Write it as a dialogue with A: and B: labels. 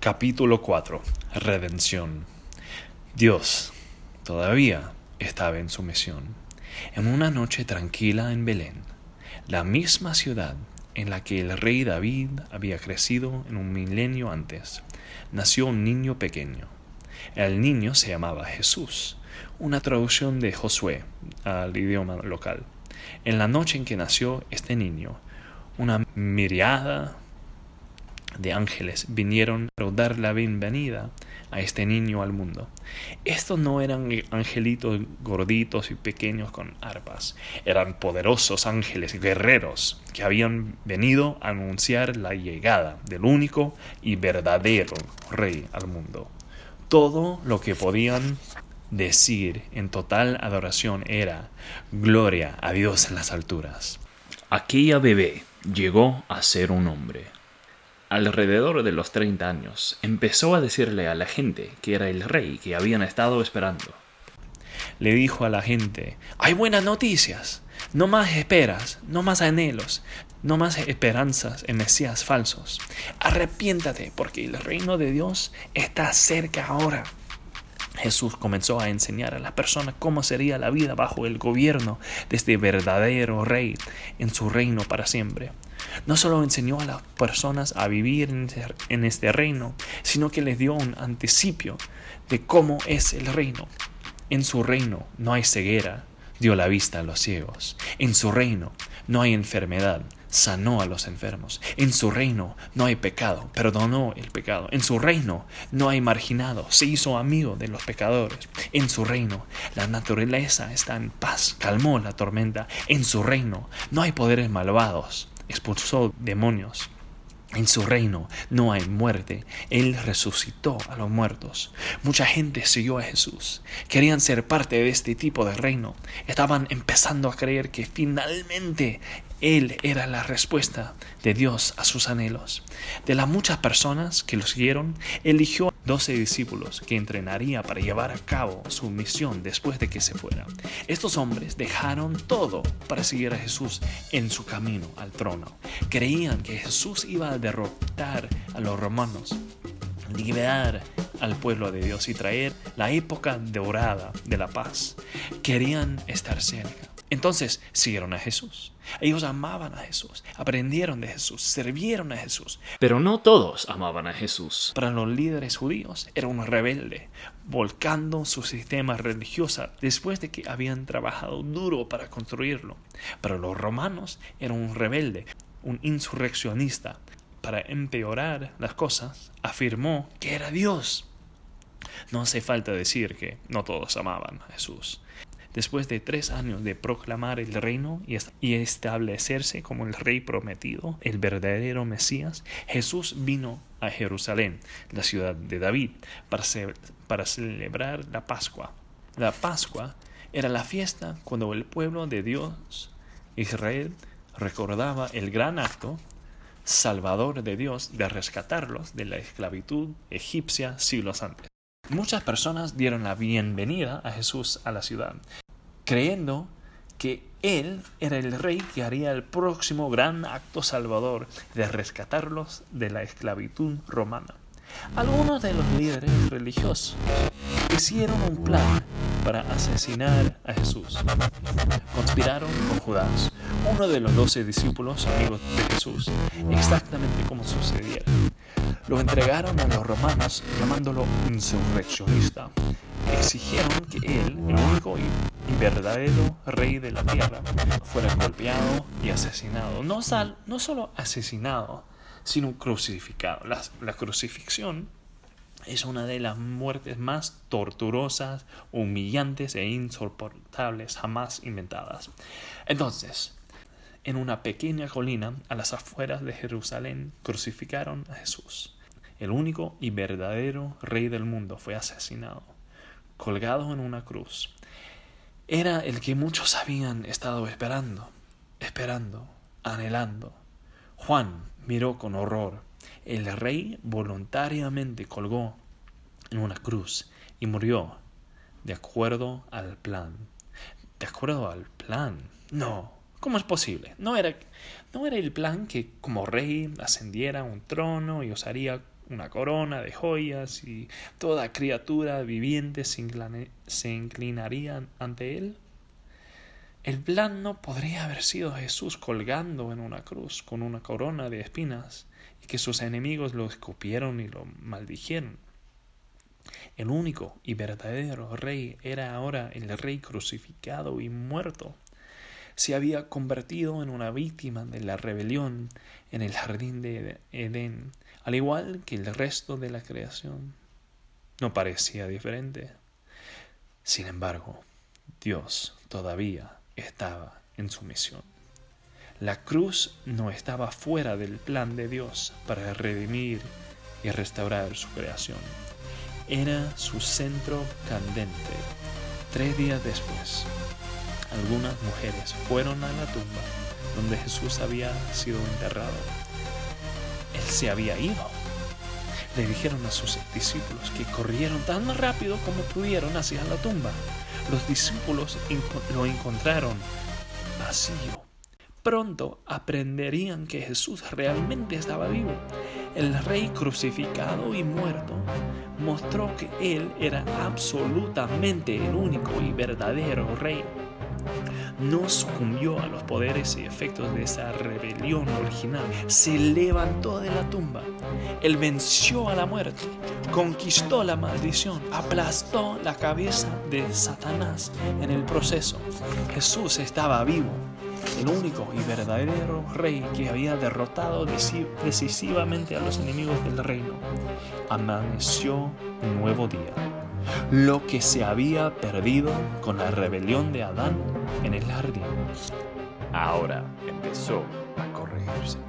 A: Capítulo 4. Redención. Dios todavía estaba en su misión. En una noche tranquila en Belén, la misma ciudad en la que el rey David había crecido en un milenio antes, nació un niño pequeño. El niño se llamaba Jesús, una traducción de Josué al idioma local. En la noche en que nació este niño, una miriada de ángeles vinieron a dar la bienvenida a este niño al mundo. Estos no eran angelitos gorditos y pequeños con arpas, eran poderosos ángeles guerreros que habían venido a anunciar la llegada del único y verdadero rey al mundo. Todo lo que podían decir en total adoración era Gloria a Dios en las alturas.
B: Aquella bebé llegó a ser un hombre alrededor de los 30 años, empezó a decirle a la gente que era el rey que habían estado esperando.
A: Le dijo a la gente, hay buenas noticias, no más esperas, no más anhelos, no más esperanzas en mesías falsos. Arrepiéntate porque el reino de Dios está cerca ahora. Jesús comenzó a enseñar a las personas cómo sería la vida bajo el gobierno de este verdadero rey en su reino para siempre. No solo enseñó a las personas a vivir en este reino, sino que les dio un anticipio de cómo es el reino. En su reino no hay ceguera, dio la vista a los ciegos. En su reino no hay enfermedad, sanó a los enfermos. En su reino no hay pecado, perdonó el pecado. En su reino no hay marginado, se hizo amigo de los pecadores. En su reino la naturaleza está en paz, calmó la tormenta. En su reino no hay poderes malvados, expulsó demonios. En su reino no hay muerte. Él resucitó a los muertos. Mucha gente siguió a Jesús. Querían ser parte de este tipo de reino. Estaban empezando a creer que finalmente él era la respuesta de Dios a sus anhelos. De las muchas personas que lo siguieron, eligió doce discípulos que entrenaría para llevar a cabo su misión después de que se fuera. Estos hombres dejaron todo para seguir a Jesús en su camino al trono. Creían que Jesús iba a derrotar a los romanos liberar al pueblo de Dios y traer la época dorada de la paz. Querían estar cerca. Entonces siguieron a Jesús. Ellos amaban a Jesús, aprendieron de Jesús, sirvieron a Jesús.
B: Pero no todos amaban a Jesús.
A: Para los líderes judíos era un rebelde, volcando su sistema religioso después de que habían trabajado duro para construirlo. Para los romanos era un rebelde, un insurreccionista. Para empeorar las cosas, afirmó que era Dios. No hace falta decir que no todos amaban a Jesús. Después de tres años de proclamar el reino y establecerse como el rey prometido, el verdadero Mesías, Jesús vino a Jerusalén, la ciudad de David, para, celebrar la Pascua. La Pascua era la fiesta cuando el pueblo de Dios, Israel, recordaba el gran acto salvador de Dios de rescatarlos de la esclavitud egipcia siglos antes. Muchas personas dieron la bienvenida a Jesús a la ciudad, creyendo que él era el rey que haría el próximo gran acto salvador de rescatarlos de la esclavitud romana. Algunos de los líderes religiosos hicieron un plan para asesinar a Jesús. Conspiraron con Judas, uno de los doce discípulos amigos de Jesús, exactamente como sucediera. Lo entregaron a los romanos llamándolo insurreccionista. Exigieron que él, el único y verdadero rey de la tierra, fuera golpeado y asesinado. No, sal, no solo asesinado, sino crucificado. La, la crucifixión es una de las muertes más torturosas, humillantes e insoportables jamás inventadas. Entonces, en una pequeña colina a las afueras de Jerusalén crucificaron a Jesús. El único y verdadero rey del mundo fue asesinado, colgado en una cruz. Era el que muchos habían estado esperando, esperando, anhelando. Juan miró con horror. El rey voluntariamente colgó en una cruz y murió de acuerdo al plan. ¿De acuerdo al plan? No. ¿Cómo es posible? No era, no era el plan que como rey ascendiera a un trono y usaría una corona de joyas y toda criatura viviente se, se inclinaría ante él? El plan no podría haber sido Jesús colgando en una cruz con una corona de espinas y que sus enemigos lo escupieron y lo maldijeron. El único y verdadero rey era ahora el rey crucificado y muerto. Se había convertido en una víctima de la rebelión en el jardín de Edén, al igual que el resto de la creación. No parecía diferente. Sin embargo, Dios todavía estaba en su misión. La cruz no estaba fuera del plan de Dios para redimir y restaurar su creación. Era su centro candente. Tres días después, algunas mujeres fueron a la tumba donde Jesús había sido enterrado. Él se había ido. Le dijeron a sus discípulos que corrieron tan rápido como pudieron hacia la tumba los discípulos lo encontraron vacío. Pronto aprenderían que Jesús realmente estaba vivo. El rey crucificado y muerto mostró que Él era absolutamente el único y verdadero rey no sucumbió a los poderes y efectos de esa rebelión original. Se levantó de la tumba. Él venció a la muerte, conquistó la maldición, aplastó la cabeza de Satanás en el proceso. Jesús estaba vivo, el único y verdadero rey que había derrotado decisivamente a los enemigos del reino. Amaneció un nuevo día lo que se había perdido con la rebelión de Adán en el jardín.
B: Ahora empezó a corregirse.